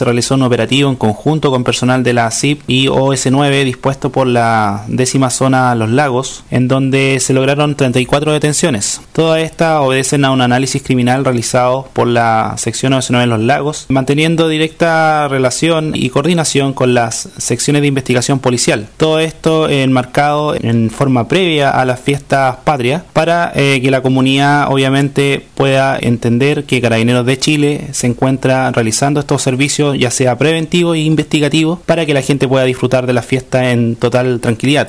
se realizó un operativo en conjunto con personal de la CIP y OS9 dispuesto por la décima zona Los Lagos, en donde se lograron 34 detenciones. Todas estas obedecen a un análisis criminal realizado por la sección OS9 Los Lagos, manteniendo directa relación y coordinación con las secciones de investigación policial. Todo esto enmarcado en forma previa a las fiestas patrias para eh, que la comunidad obviamente pueda entender que Carabineros de Chile se encuentra realizando estos servicios ya sea preventivos e investigativos para que la gente pueda disfrutar de la fiesta en total tranquilidad.